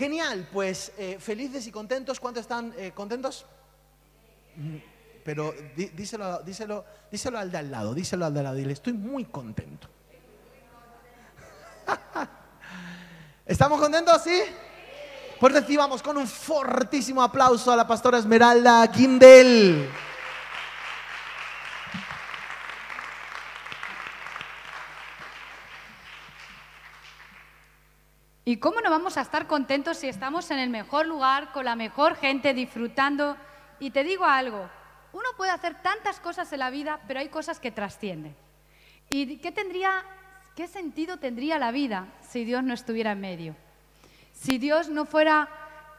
Genial, pues eh, felices y contentos. ¿Cuántos están eh, contentos? Mm, Pero díselo, díselo, díselo al de al lado, díselo al de al lado. Dile, estoy muy contento. ¿Estamos contentos, sí? Pues recibamos con un fortísimo aplauso a la pastora Esmeralda Quindel. ¿Y cómo no vamos a estar contentos si estamos en el mejor lugar, con la mejor gente, disfrutando? Y te digo algo, uno puede hacer tantas cosas en la vida, pero hay cosas que trascienden. ¿Y qué sentido tendría la vida si Dios no estuviera en medio? Si Dios no fuera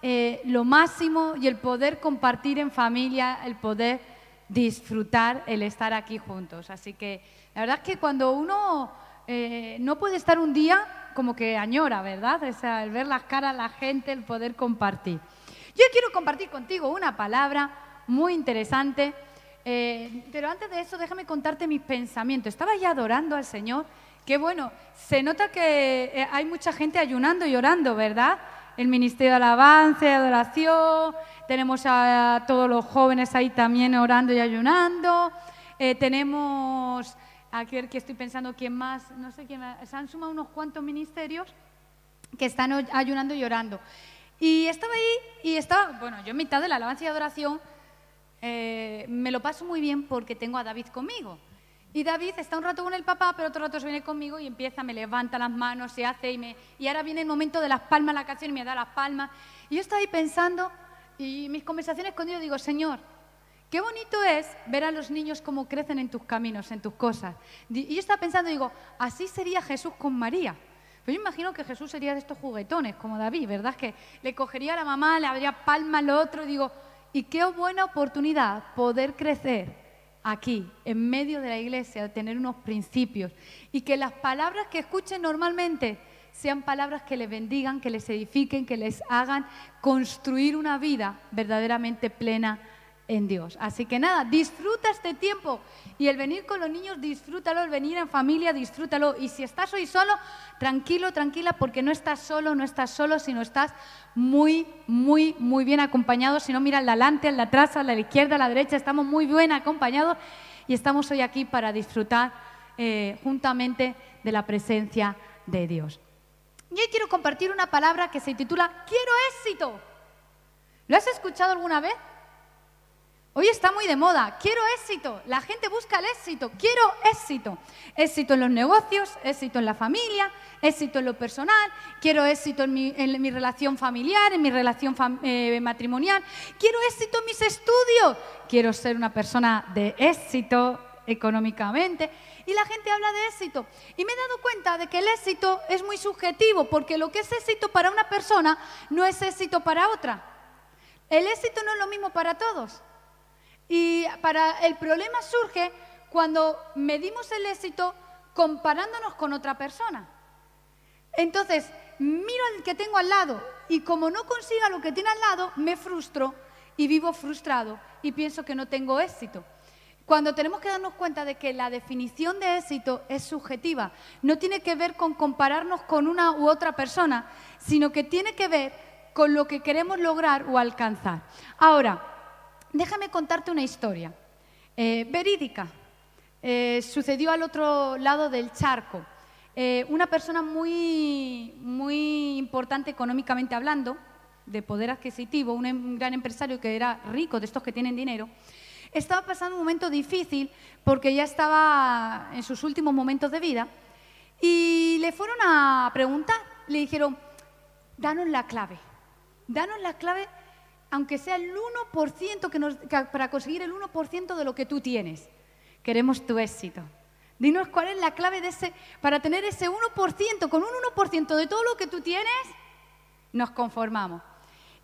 eh, lo máximo y el poder compartir en familia, el poder disfrutar, el estar aquí juntos. Así que la verdad es que cuando uno eh, no puede estar un día, como que añora, ¿verdad? O sea, el ver las caras, la gente, el poder compartir. Yo quiero compartir contigo una palabra muy interesante, eh, pero antes de eso déjame contarte mis pensamientos. Estaba ya adorando al Señor. Qué bueno, se nota que eh, hay mucha gente ayunando y orando, ¿verdad? El Ministerio de Alabanza y Adoración, tenemos a todos los jóvenes ahí también orando y ayunando, eh, tenemos, aquí estoy pensando quién más, no sé quién más, se han sumado unos cuantos ministerios que están ayunando y orando. Y estaba ahí y estaba, bueno, yo en mitad de la alabanza y adoración eh, me lo paso muy bien porque tengo a David conmigo. Y David está un rato con el papá, pero otro rato se viene conmigo y empieza, me levanta las manos, se hace y me... Y ahora viene el momento de las palmas, la canción y me da las palmas. Y yo estaba ahí pensando y mis conversaciones con Dios digo, Señor, qué bonito es ver a los niños cómo crecen en tus caminos, en tus cosas. Y yo estaba pensando, digo, así sería Jesús con María. Pero yo imagino que Jesús sería de estos juguetones, como David, ¿verdad? Que le cogería a la mamá, le habría palma al otro, digo, y qué buena oportunidad poder crecer aquí, en medio de la iglesia, tener unos principios y que las palabras que escuchen normalmente sean palabras que les bendigan, que les edifiquen, que les hagan construir una vida verdaderamente plena en Dios. Así que nada, disfruta este tiempo y el venir con los niños, disfrútalo, el venir en familia, disfrútalo. Y si estás hoy solo, tranquilo, tranquila, porque no estás solo, no estás solo, sino estás muy, muy, muy bien acompañado. Si no, mira al delante, al atrás, a la izquierda, a la derecha, estamos muy bien acompañados y estamos hoy aquí para disfrutar eh, juntamente de la presencia de Dios. Y hoy quiero compartir una palabra que se titula Quiero éxito. ¿Lo has escuchado alguna vez? Hoy está muy de moda. Quiero éxito. La gente busca el éxito. Quiero éxito. Éxito en los negocios, éxito en la familia, éxito en lo personal. Quiero éxito en mi, relación familiar, en mi relación eh, matrimonial. Quiero éxito en mis estudios. Quiero ser una persona de éxito económicamente. Y la gente habla de éxito. Y me he dado cuenta de que el éxito es muy subjetivo, porque lo que es éxito para una persona no es éxito para otra. El éxito no es lo mismo para todos. Y para el problema surge cuando medimos el éxito comparándonos con otra persona. Entonces, miro al que tengo al lado y como no consiga lo que tiene al lado, me frustro y vivo frustrado y pienso que no tengo éxito. Cuando tenemos que darnos cuenta de que la definición de éxito es subjetiva, no tiene que ver con compararnos con una u otra persona, sino que tiene que ver con lo que queremos lograr o alcanzar. Ahora, déjame contarte una historia eh, verídica. Eh, sucedió al otro lado del charco. Eh, una persona muy, muy importante económicamente hablando, de poder adquisitivo, un, em- gran empresario que era rico, de estos que tienen dinero, estaba pasando un momento difícil porque ya estaba en sus últimos momentos de vida y le fueron a preguntar, le dijeron, danos la clave, danos la clave aunque sea el 1% que nos, que- para conseguir el 1% de lo que tú tienes. Queremos tu éxito. Dinos cuál es la clave de ese, para tener ese 1%, con un 1% de todo lo que tú tienes, nos conformamos.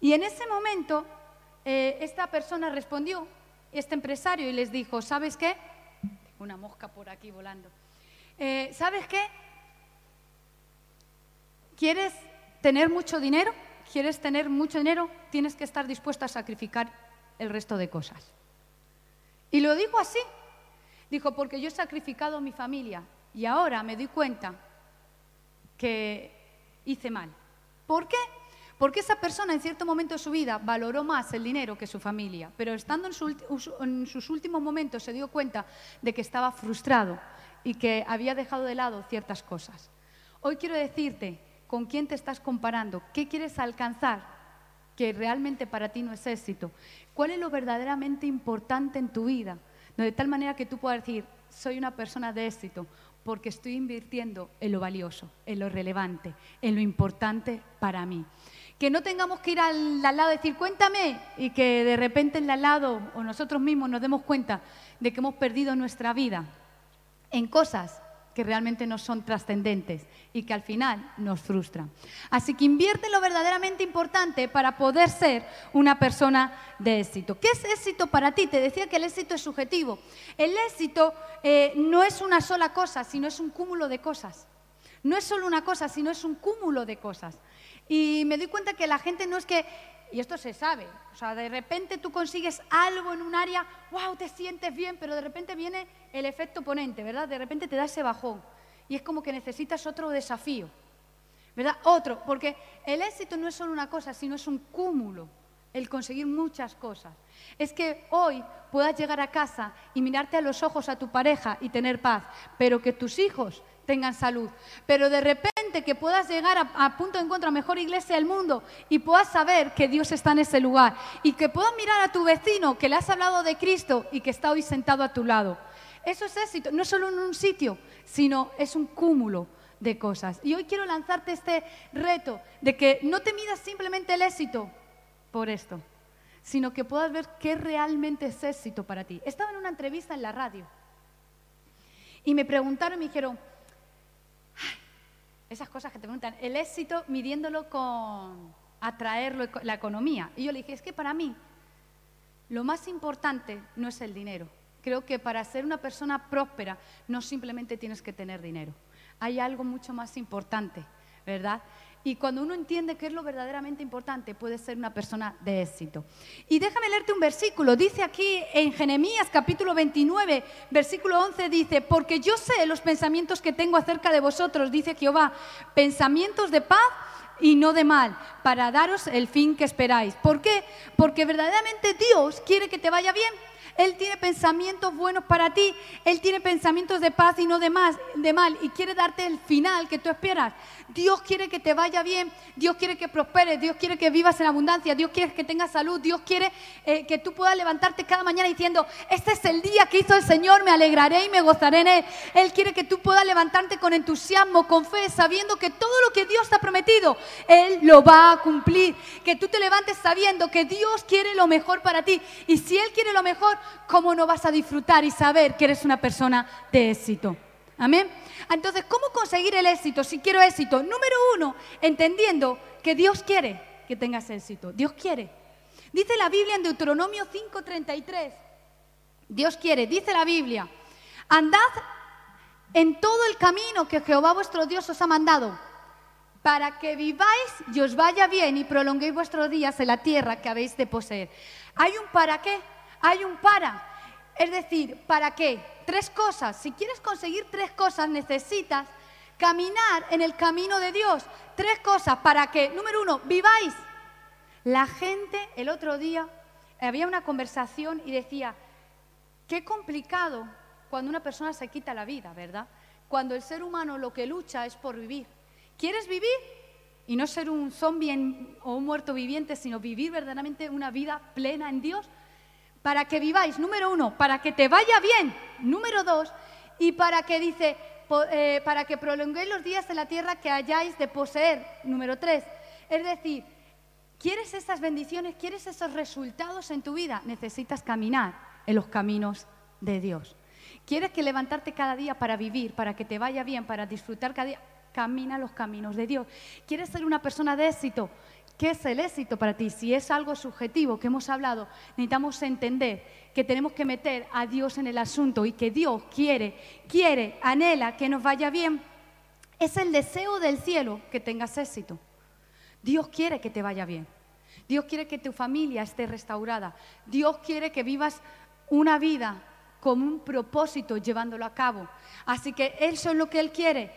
Y en ese momento, eh, esta persona respondió, este empresario, y les dijo, ¿sabes qué? Una mosca por aquí volando. Eh, ¿Sabes qué? ¿Quieres tener mucho dinero? ¿Quieres tener mucho dinero? Tienes que estar dispuesto a sacrificar el resto de cosas. Y lo dijo así. Dijo, porque yo he sacrificado a mi familia y ahora me doy cuenta que hice mal. ¿Por qué? Porque esa persona en cierto momento de su vida valoró más el dinero que su familia, pero estando en, en, sus últimos momentos se dio cuenta de que estaba frustrado y que había dejado de lado ciertas cosas. Hoy quiero decirte con quién te estás comparando, qué quieres alcanzar que realmente para ti no es éxito, cuál es lo verdaderamente importante en tu vida, de tal manera que tú puedas decir, soy una persona de éxito porque estoy invirtiendo en lo valioso, en lo relevante, en lo importante para mí. Que no tengamos que ir al, lado y decir, cuéntame, y que de repente el al lado o nosotros mismos nos demos cuenta de que hemos perdido nuestra vida en cosas que realmente no son trascendentes y que al final nos frustran. Así que invierte lo verdaderamente importante para poder ser una persona de éxito. ¿Qué es éxito para ti? Te decía que el éxito es subjetivo. El éxito eh, no es una sola cosa, sino es un cúmulo de cosas. No es solo una cosa, sino es un cúmulo de cosas. Y me doy cuenta que la gente no es que y esto se sabe. O sea, de repente tú consigues algo en un área, wow, te sientes bien, pero de repente viene el efecto ponente, ¿verdad? De repente te da ese bajón. Y es como que necesitas otro desafío, ¿verdad? Otro, porque el éxito no es solo una cosa, sino es un cúmulo, el conseguir muchas cosas. Es que hoy puedas llegar a casa y mirarte a los ojos a tu pareja y tener paz, pero que tus hijos tengan salud. Pero de repente que puedas llegar a, punto de encuentro a mejor iglesia del mundo y puedas saber que Dios está en ese lugar y que puedas mirar a tu vecino que le has hablado de Cristo y que está hoy sentado a tu lado. Eso es éxito, no solo en un sitio, sino es un cúmulo de cosas. Y hoy quiero lanzarte este reto de que no te midas simplemente el éxito por esto, sino que puedas ver qué realmente es éxito para ti. Estaba en una entrevista en la radio y me preguntaron, me dijeron, esas cosas que te preguntan, el éxito midiéndolo con atraerlo la economía. Y yo le dije, es que para mí lo más importante no es el dinero. Creo que para ser una persona próspera no simplemente tienes que tener dinero. Hay algo mucho más importante, ¿verdad? Y cuando uno entiende qué es lo verdaderamente importante, puede ser una persona de éxito. Y déjame leerte un versículo. Dice aquí en Jeremías capítulo 29, versículo 11, dice, porque yo sé los pensamientos que tengo acerca de vosotros, dice Jehová, pensamientos de paz y no de mal, para daros el fin que esperáis. ¿Por qué? Porque verdaderamente Dios quiere que te vaya bien. Él tiene pensamientos buenos para ti. Él tiene pensamientos de paz y no de, mal. Y quiere darte el final que tú esperas. Dios quiere que te vaya bien. Dios quiere que prosperes. Dios quiere que vivas en abundancia. Dios quiere que tengas salud. Dios quiere eh, que tú puedas levantarte cada mañana diciendo, este es el día que hizo el Señor. Me alegraré y me gozaré en Él. Él quiere que tú puedas levantarte con entusiasmo, con fe, sabiendo que todo lo que Dios te ha prometido, Él lo va a cumplir. Que tú te levantes sabiendo que Dios quiere lo mejor para ti. Y si Él quiere lo mejor, ¿cómo no vas a disfrutar y saber que eres una persona de éxito? Amén. Entonces, ¿cómo conseguir el éxito si quiero éxito? Número uno, entendiendo que Dios quiere que tengas éxito. Dios quiere. Dice la Biblia en Deuteronomio 5:33. Dios quiere, dice la Biblia, andad en todo el camino que Jehová vuestro Dios os ha mandado, para que viváis y os vaya bien y prolonguéis vuestros días en la tierra que habéis de poseer. Hay un para qué hay un para. Es decir, ¿para qué? Tres cosas. Si quieres conseguir tres cosas, necesitas caminar en el camino de Dios. Tres cosas. ¿Para qué? Número uno, viváis. La gente el otro día había una conversación y decía, qué complicado cuando una persona se quita la vida, ¿verdad? Cuando el ser humano lo que lucha es por vivir. ¿Quieres vivir? Y no ser un zombie o un muerto viviente, sino vivir verdaderamente una vida plena en Dios para que viváis, número uno, para que te vaya bien, número dos, y para que dice, eh, para que prolonguéis los días en la tierra que hayáis de poseer, número tres. Es decir, ¿quieres esas bendiciones, quieres esos resultados en tu vida? Necesitas caminar en los caminos de Dios. ¿Quieres que levantarte cada día para vivir, para que te vaya bien, para disfrutar cada día? Camina los caminos de Dios. ¿Quieres ser una persona de éxito? ¿Qué es el éxito para ti? Si es algo subjetivo que hemos hablado, necesitamos entender que tenemos que meter a Dios en el asunto y que Dios quiere, quiere, anhela que nos vaya bien. Es el deseo del cielo que tengas éxito. Dios quiere que te vaya bien. Dios quiere que tu familia esté restaurada. Dios quiere que vivas una vida con un propósito llevándolo a cabo. Así que eso es lo que Él quiere.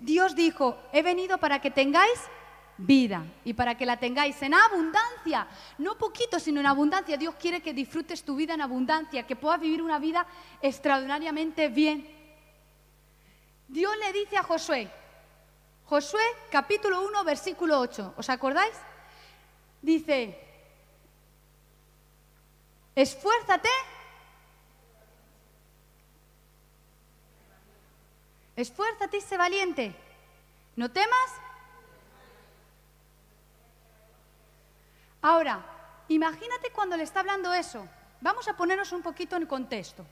Dios dijo, he venido para que tengáis vida y para que la tengáis en abundancia, no poquito, sino en abundancia. Dios quiere que disfrutes tu vida en abundancia, que puedas vivir una vida extraordinariamente bien. Dios le dice a Josué, Josué capítulo 1, versículo 8, ¿os acordáis? Dice, esfuérzate. Esfuérzate y sé valiente. ¿No temas? Ahora, imagínate cuando le está hablando eso. Vamos a ponernos un poquito en contexto.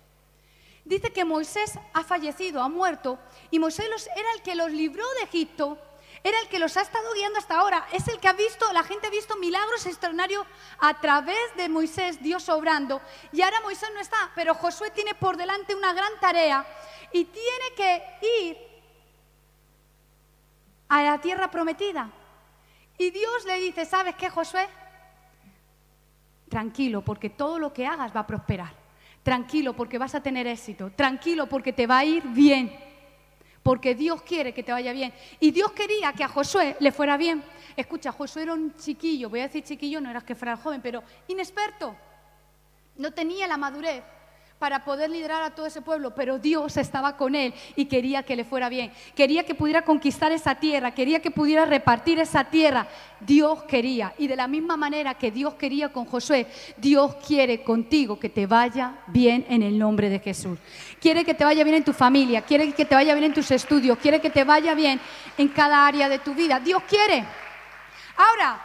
Dice que Moisés ha fallecido, ha muerto, y Moisés era el que los libró de Egipto, era el que los ha estado guiando hasta ahora, es el que ha visto, la gente ha visto milagros extraordinarios a través de Moisés, Dios obrando, y ahora Moisés no está, pero Josué tiene por delante una gran tarea y tiene que ir a la tierra prometida. Y Dios le dice, ¿sabes qué, Josué? Tranquilo, porque todo lo que hagas va a prosperar. Tranquilo porque vas a tener éxito. Tranquilo porque te va a ir bien. Porque Dios quiere que te vaya bien. Y Dios quería que a Josué le fuera bien. Escucha, Josué era un chiquillo, voy a decir chiquillo, no era que fuera joven, pero inexperto. No tenía la madurez para poder liderar a todo ese pueblo, pero Dios estaba con él y quería que le fuera bien. Quería que pudiera conquistar esa tierra, quería que pudiera repartir esa tierra. Dios quería. Y de la misma manera que Dios quería con Josué, Dios quiere contigo que te vaya bien en el nombre de Jesús. Quiere que te vaya bien en tu familia, quiere que te vaya bien en tus estudios, quiere que te vaya bien en cada área de tu vida. Dios quiere. Ahora,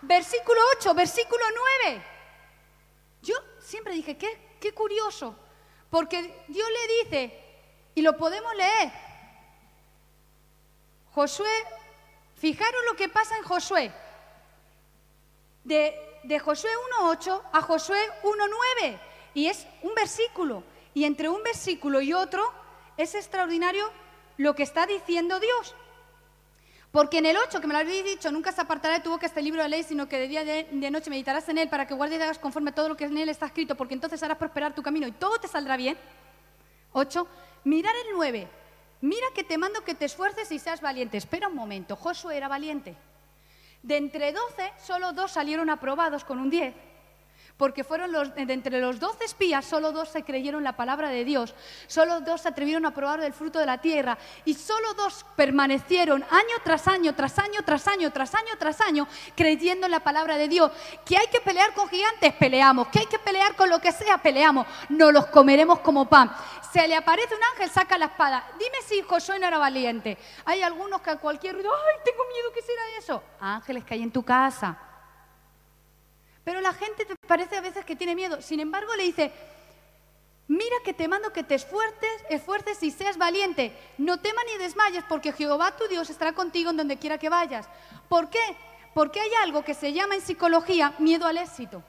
versículo 8, versículo 9. Yo siempre dije, ¿qué, Qué curioso, porque Dios le dice, y lo podemos leer, Josué, fijaros lo que pasa en Josué, de, de Josué 1.8 a Josué 1.9, y es un versículo, y entre un versículo y otro es extraordinario lo que está diciendo Dios. Porque en el 8, que me lo habéis dicho, nunca se apartará de tu boca este libro de ley, sino que de día y de, noche meditarás en él para que guardes y hagas conforme a todo lo que en él está escrito, porque entonces harás prosperar tu camino y todo te saldrá bien. 8. Mirar el 9. Mira que te mando que te esfuerces y seas valiente. Espera un momento, Josué era valiente. De entre 12, solo dos salieron aprobados con un 10 porque fueron los, de entre los doce espías, solo dos se creyeron la palabra de Dios, solo dos se atrevieron a probar del fruto de la tierra y solo dos permanecieron año tras año, tras año, tras año, tras año, tras año, creyendo en la palabra de Dios. Que hay que pelear con gigantes, peleamos. Que hay que pelear con lo que sea, peleamos. No los comeremos como pan. Se le aparece un ángel, saca la espada. Dime si Josué no era valiente. Hay algunos que a cualquier ruido, ay, tengo miedo, ¿qué será eso? Ángeles que hay en tu casa pero la gente te parece a veces que tiene miedo. Sin embargo, le dice, mira que te mando que te esfuerces, esfuerces y seas valiente. No temas ni desmayes, porque Jehová tu Dios estará contigo en donde quiera que vayas. ¿Por qué? Porque hay algo que se llama en psicología miedo al éxito.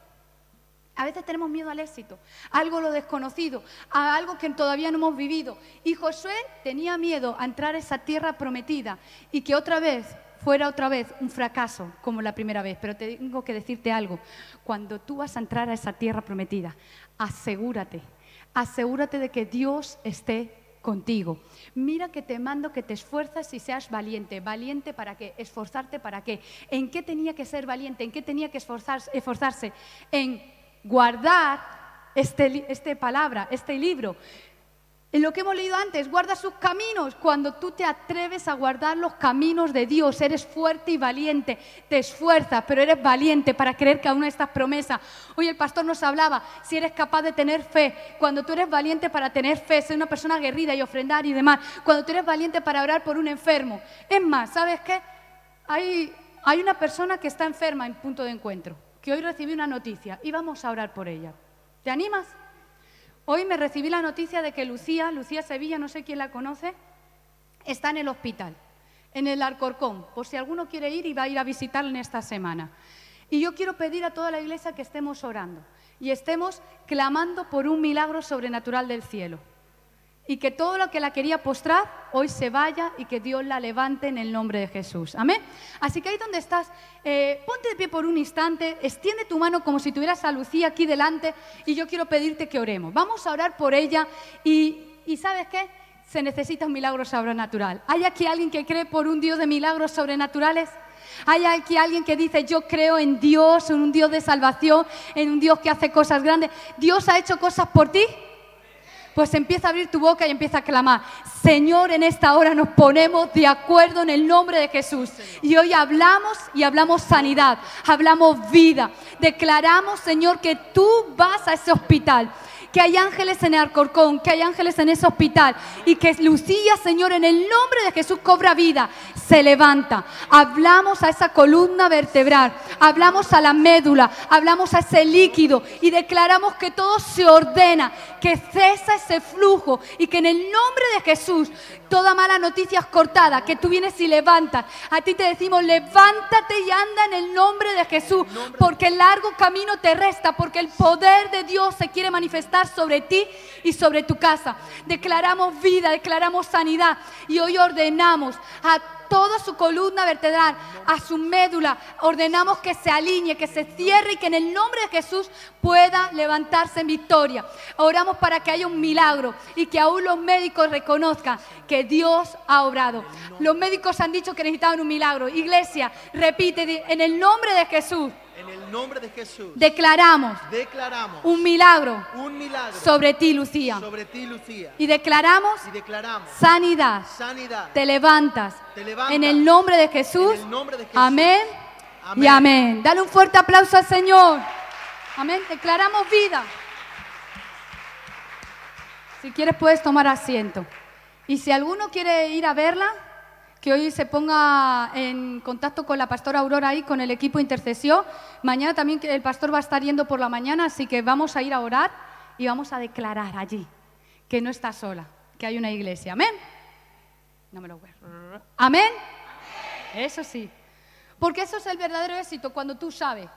A veces tenemos miedo al éxito, a algo lo desconocido, a algo que todavía no hemos vivido. Y Josué tenía miedo a entrar a esa tierra prometida y que otra vez fuera otra vez un fracaso como la primera vez, pero tengo que decirte algo. Cuando tú vas a entrar a esa tierra prometida, asegúrate, asegúrate de que Dios esté contigo. Mira que te mando que te esfuerzas y seas valiente. ¿Valiente para qué? ¿Esforzarte para qué? ¿En qué tenía que ser valiente? ¿En qué tenía que esforzarse? esforzarse? En guardar este, este palabra, este libro. En lo que hemos leído antes, guarda sus caminos. Cuando tú te atreves a guardar los caminos de Dios, eres fuerte y valiente, te esfuerzas, pero eres valiente para creer que aún estas promesas. Hoy el pastor nos hablaba, si eres capaz de tener fe, cuando tú eres valiente para tener fe, ser una persona aguerrida y ofrendar y demás, cuando tú eres valiente para orar por un enfermo. Es más, ¿sabes qué? Hay, hay una persona que está enferma en punto de encuentro, que hoy recibí una noticia y vamos a orar por ella. ¿Te animas? Hoy me recibí la noticia de que Lucía, Lucía Sevilla, no sé quién la conoce, está en el hospital, en el Alcorcón, por si alguno quiere ir y va a ir a visitarla en esta semana. Y yo quiero pedir a toda la iglesia que estemos orando y estemos clamando por un milagro sobrenatural del cielo y que todo lo que la quería postrar hoy se vaya y que Dios la levante en el nombre de Jesús. Amén. Así que ahí donde estás, eh, ponte de pie por un instante, extiende tu mano como si tuvieras a Lucía aquí delante y yo quiero pedirte que oremos. Vamos a orar por ella y, y ¿sabes qué? Se necesita un milagro sobrenatural. ¿Hay aquí alguien que cree por un Dios de milagros sobrenaturales? Hay aquí alguien que dice, yo creo en Dios, en un Dios de salvación, en un Dios que hace cosas grandes. ¿Dios ha hecho cosas por ti? Pues empieza a abrir tu boca y empieza a clamar. Señor, en esta hora nos ponemos de acuerdo en el nombre de Jesús. Y hoy hablamos y hablamos sanidad, hablamos vida. Declaramos, Señor, que tú vas a ese hospital que hay ángeles en el Alcorcón, que hay ángeles en ese hospital. Y que Lucía, Señor, en el nombre de Jesús cobra vida, se levanta. Hablamos a esa columna vertebral, hablamos a la médula, hablamos a ese líquido. Y declaramos que todo se ordena, que cesa ese flujo. Y que en el nombre de Jesús toda mala noticia es cortada, que tú vienes y levantas. A ti te decimos, levántate y anda en el nombre de Jesús, porque el largo camino te resta, porque el poder de Dios se quiere manifestar sobre ti y sobre tu casa. Declaramos vida, declaramos sanidad y hoy ordenamos a toda su columna vertebral, a su médula. Ordenamos que se alinee, que se cierre y que en el nombre de Jesús pueda levantarse en victoria. Oramos para que haya un milagro y que aún los médicos reconozcan que Dios ha obrado. Los médicos han dicho que necesitaban un milagro. Iglesia, repite, en el nombre de Jesús. El nombre de Jesús. Declaramos. Declaramos. Un milagro. Un milagro. Sobre ti, Lucía. Sobre ti, Lucía. Y declaramos. Y declaramos. Sanidad. Sanidad. Te levantas. Te levantas. En el nombre de Jesús. En el nombre de Jesús. Amén. Amén. Y amén. Dale un fuerte aplauso al Señor. Amén. Declaramos vida. Si quieres puedes tomar asiento. Y si alguno quiere ir a verla, que hoy se ponga en contacto con la pastora Aurora ahí, con el equipo intercesión. Mañana también el pastor va a estar yendo por la mañana, así que vamos a ir a orar y vamos a declarar allí que no está sola, que hay una iglesia. Amén. No me lo voy Amén. Eso sí. Porque eso es el verdadero éxito cuando tú sabes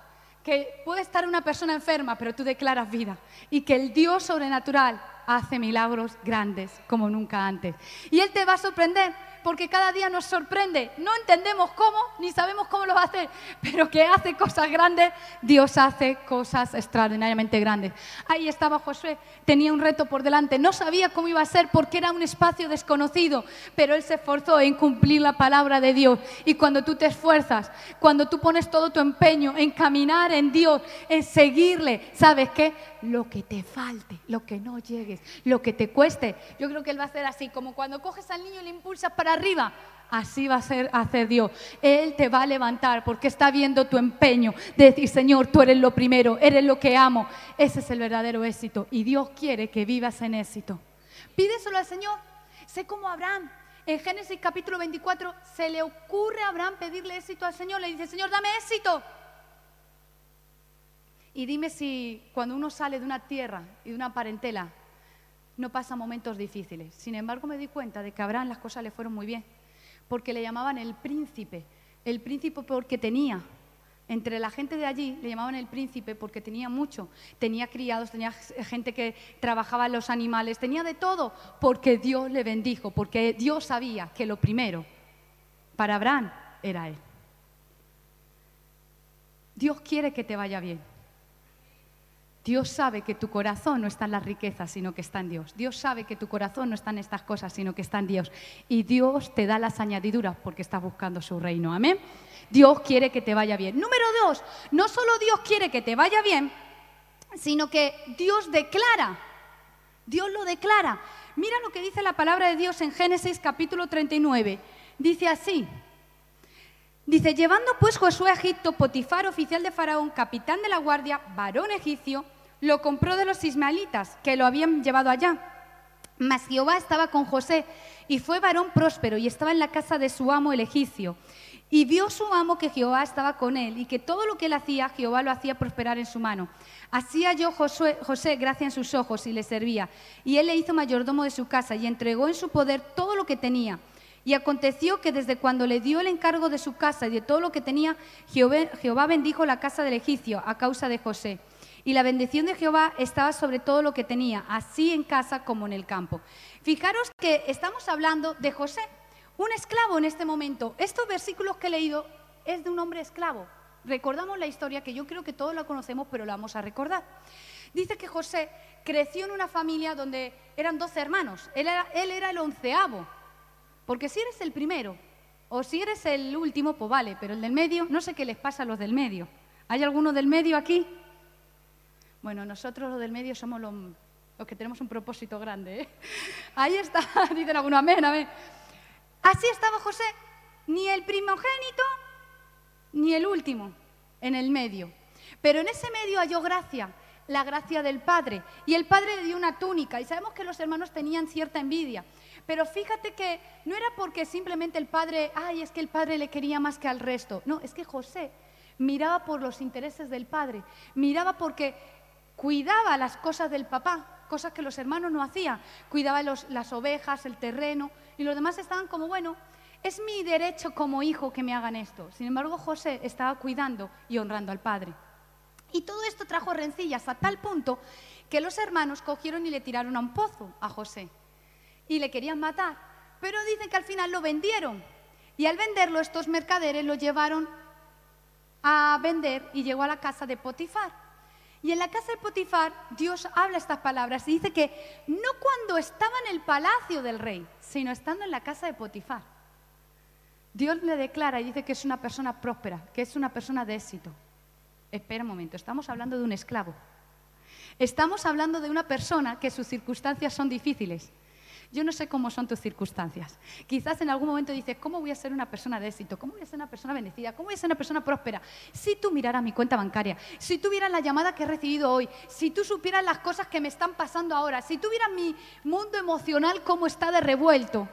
que puede estar una persona enferma, pero tú declaras vida y que el Dios sobrenatural hace milagros grandes como nunca antes. Y Él te va a sorprender porque cada día nos sorprende. No entendemos cómo, ni sabemos cómo lo va a hacer, pero que hace cosas grandes, Dios hace cosas extraordinariamente grandes. Ahí estaba Josué, tenía un reto por delante, no sabía cómo iba a ser porque era un espacio desconocido, pero él se esforzó en cumplir la palabra de Dios. Y cuando tú te esfuerzas, cuando tú pones todo tu empeño en caminar en Dios, en seguirle, ¿sabes qué? Lo que te falte, lo que no llegues, lo que te cueste. Yo creo que Él va a hacer así, como cuando coges al niño y le impulsas para arriba. Así va a ser hacer Dios. Él te va a levantar porque está viendo tu empeño de decir, Señor, tú eres lo primero, eres lo que amo. Ese es el verdadero éxito y Dios quiere que vivas en éxito. Pídeselo al Señor. Sé como Abraham. En Génesis capítulo 24 se le ocurre a Abraham pedirle éxito al Señor. Le dice, Señor, dame éxito. Y dime si cuando uno sale de una tierra y de una parentela no pasa momentos difíciles. Sin embargo, me di cuenta de que a Abraham las cosas le fueron muy bien, porque le llamaban el príncipe, el príncipe porque tenía. Entre la gente de allí le llamaban el príncipe porque tenía mucho, tenía criados, tenía gente que trabajaba en los animales, tenía de todo, porque Dios le bendijo, porque Dios sabía que lo primero para Abraham era él. Dios quiere que te vaya bien. Dios sabe que tu corazón no está en las riquezas, sino que está en Dios. Dios sabe que tu corazón no está en estas cosas, sino que está en Dios. Y Dios te da las añadiduras porque estás buscando su reino. Amén. Dios quiere que te vaya bien. Número dos, no solo Dios quiere que te vaya bien, sino que Dios declara. Dios lo declara. Mira lo que dice la palabra de Dios en Génesis capítulo 39. Dice así. Dice, llevando pues Josué a Egipto, Potifar, oficial de Faraón, capitán de la guardia, varón egipcio, lo compró de los ismaelitas que lo habían llevado allá. Mas Jehová estaba con José y fue varón próspero y estaba en la casa de su amo el egipcio. Y vio su amo que Jehová estaba con él y que todo lo que él hacía, Jehová lo hacía prosperar en su mano. Así halló Josué, José gracia en sus ojos y le servía. Y él le hizo mayordomo de su casa y entregó en su poder todo lo que tenía. Y aconteció que desde cuando le dio el encargo de su casa y de todo lo que tenía, Jehová, bendijo la casa del egipcio a causa de José. Y la bendición de Jehová estaba sobre todo lo que tenía, así en casa como en el campo. Fijaros que estamos hablando de José, un esclavo en este momento. Estos versículos que he leído es de un hombre esclavo. Recordamos la historia que yo creo que todos la conocemos, pero la vamos a recordar. Dice que José creció en una familia donde eran 12 hermanos. Él era, él era el onceavo. Porque si eres el primero, O si eres el último, pues vale, pero el del medio, no sé qué les pasa a los del medio. ¿Hay alguno del medio aquí? Bueno, nosotros los del medio somos los, los que tenemos un propósito grande. ¿eh? Ahí está, dicen algunos, amén, amén. Así estaba José, ni el primogénito, ni el último, en el medio. Pero en ese medio halló gracia, la gracia del Padre. Y el Padre le dio una túnica. Y sabemos que los hermanos tenían cierta envidia. Pero fíjate que no era porque simplemente el Padre, ay, es que el Padre le quería más que al resto. No, es que José miraba por los intereses del Padre. Miraba porque cuidaba las cosas del papá, cosas que los hermanos no hacían. Cuidaba las ovejas, el terreno. Y los demás estaban como, bueno, es mi derecho como hijo que me hagan esto. Sin embargo, José estaba cuidando y honrando al Padre. Y todo esto trajo rencillas a tal punto que los hermanos cogieron y le tiraron a un pozo a José. Y le querían matar. Pero dicen que al final lo vendieron. Y al venderlo, estos mercaderes lo llevaron a vender y llegó a la casa de Potifar. Y en la casa de Potifar, Dios habla estas palabras y dice que no cuando estaba en el palacio del rey, sino estando en la casa de Potifar. Dios le declara y dice que es una persona próspera, que es una persona de éxito. Espera un momento, estamos hablando de un esclavo. Estamos hablando de una persona que sus circunstancias son difíciles. Yo no sé cómo son tus circunstancias. Quizás en algún momento dices, ¿cómo voy a ser una persona de éxito? ¿Cómo voy a ser una persona bendecida? ¿Cómo voy a ser una persona próspera? Si tú miraras mi cuenta bancaria, si tú vieras la llamada que he recibido hoy, si tú supieras las cosas que me están pasando ahora, si tú vieras mi mundo emocional cómo está de revuelto,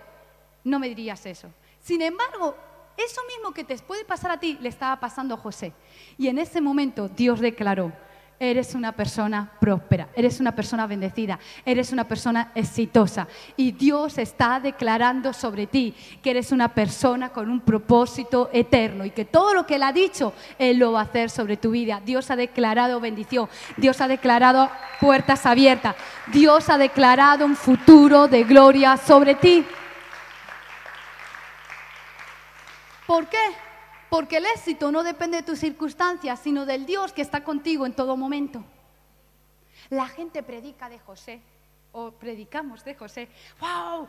no me dirías eso. Sin embargo, eso mismo que te puede pasar a ti le estaba pasando a José. Y en ese momento Dios declaró, eres una persona próspera, eres una persona bendecida, eres una persona exitosa. Y Dios está declarando sobre ti que eres una persona con un propósito eterno y que todo lo que Él ha dicho, Él lo va a hacer sobre tu vida. Dios ha declarado bendición, Dios ha declarado puertas abiertas, Dios ha declarado un futuro de gloria sobre ti. ¿Por qué? Porque el éxito no depende de tus circunstancias, sino del Dios que está contigo en todo momento. La gente predica de José, o predicamos de José. ¡Wow!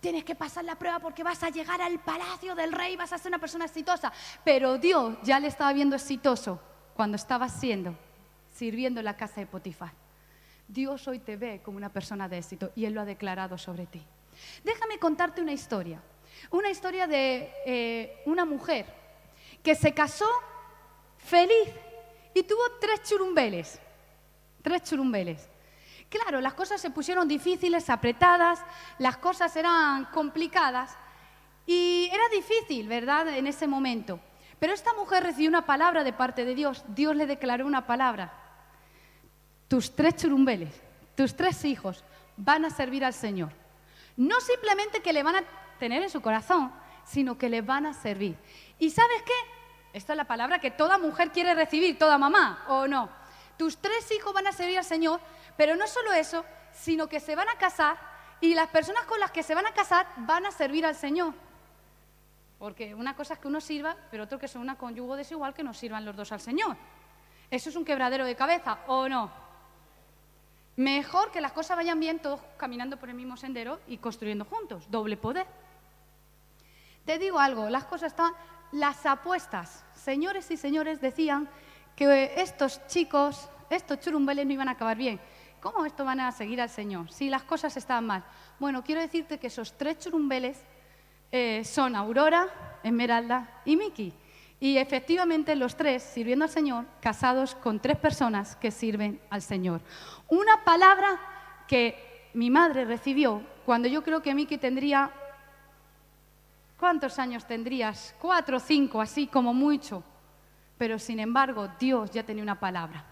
Tienes que pasar la prueba porque vas a llegar al palacio del rey, vas a ser una persona exitosa. Pero Dios ya le estaba viendo exitoso cuando estaba siendo, sirviendo en la casa de Potifar. Dios hoy te ve como una persona de éxito y Él lo ha declarado sobre ti. Déjame contarte una historia. Una historia de eh, una mujer que se casó feliz y tuvo tres churumbeles. Tres churumbeles. Claro, las cosas se pusieron difíciles, apretadas, las cosas eran complicadas y era difícil, ¿verdad?, en ese momento. Pero esta mujer recibió una palabra de parte de Dios. Dios le declaró una palabra. Tus tres churumbeles, tus tres hijos van a servir al Señor. No simplemente que le van a tener en su corazón, sino que le van a servir. ¿Y sabes qué? Esta es la palabra que toda mujer quiere recibir, toda mamá, ¿o no? Tus tres hijos van a servir al Señor, pero no solo eso, sino que se van a casar y las personas con las que se van a casar van a servir al Señor. Porque una cosa es que uno sirva, pero otro que sea una conyugo desigual que no sirvan los dos al Señor. ¿Eso es un quebradero de cabeza o no? Mejor que las cosas vayan bien todos caminando por el mismo sendero y construyendo juntos. Doble poder. Te digo algo, las cosas están... Las apuestas, señores y señores, decían que estos chicos, estos churumbeles no iban a acabar bien. ¿Cómo esto van a seguir al Señor? Si las cosas estaban mal. Bueno, quiero decirte que esos tres churumbeles eh, son Aurora, Esmeralda y Miki. Y efectivamente los tres, sirviendo al Señor, casados con tres personas que sirven al Señor. Una palabra que mi madre recibió cuando yo creo que Miki tendría ¿Cuántos años tendrías? Cuatro cinco, así como mucho. Pero sin embargo, Dios ya tenía una palabra.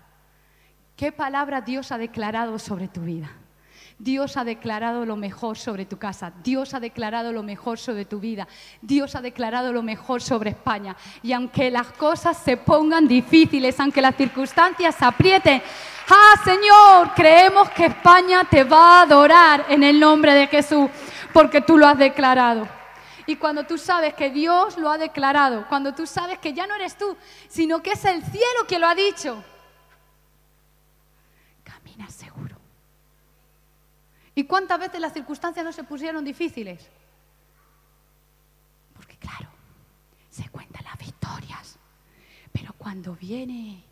¿Qué palabra Dios ha declarado sobre tu vida? Dios ha declarado lo mejor sobre tu casa, Dios ha declarado lo mejor sobre tu vida, Dios ha declarado lo mejor sobre España. Y aunque las cosas se pongan difíciles, aunque las circunstancias se aprieten, ah Señor, creemos que España te va a adorar en el nombre de Jesús, porque tú lo has declarado. Y cuando tú sabes que Dios lo ha declarado, cuando tú sabes que ya no eres tú, sino que es el cielo que lo ha dicho, camina seguro. ¿Y cuántas veces las circunstancias no se pusieron difíciles? Porque claro, se cuentan las victorias. Pero cuando viene,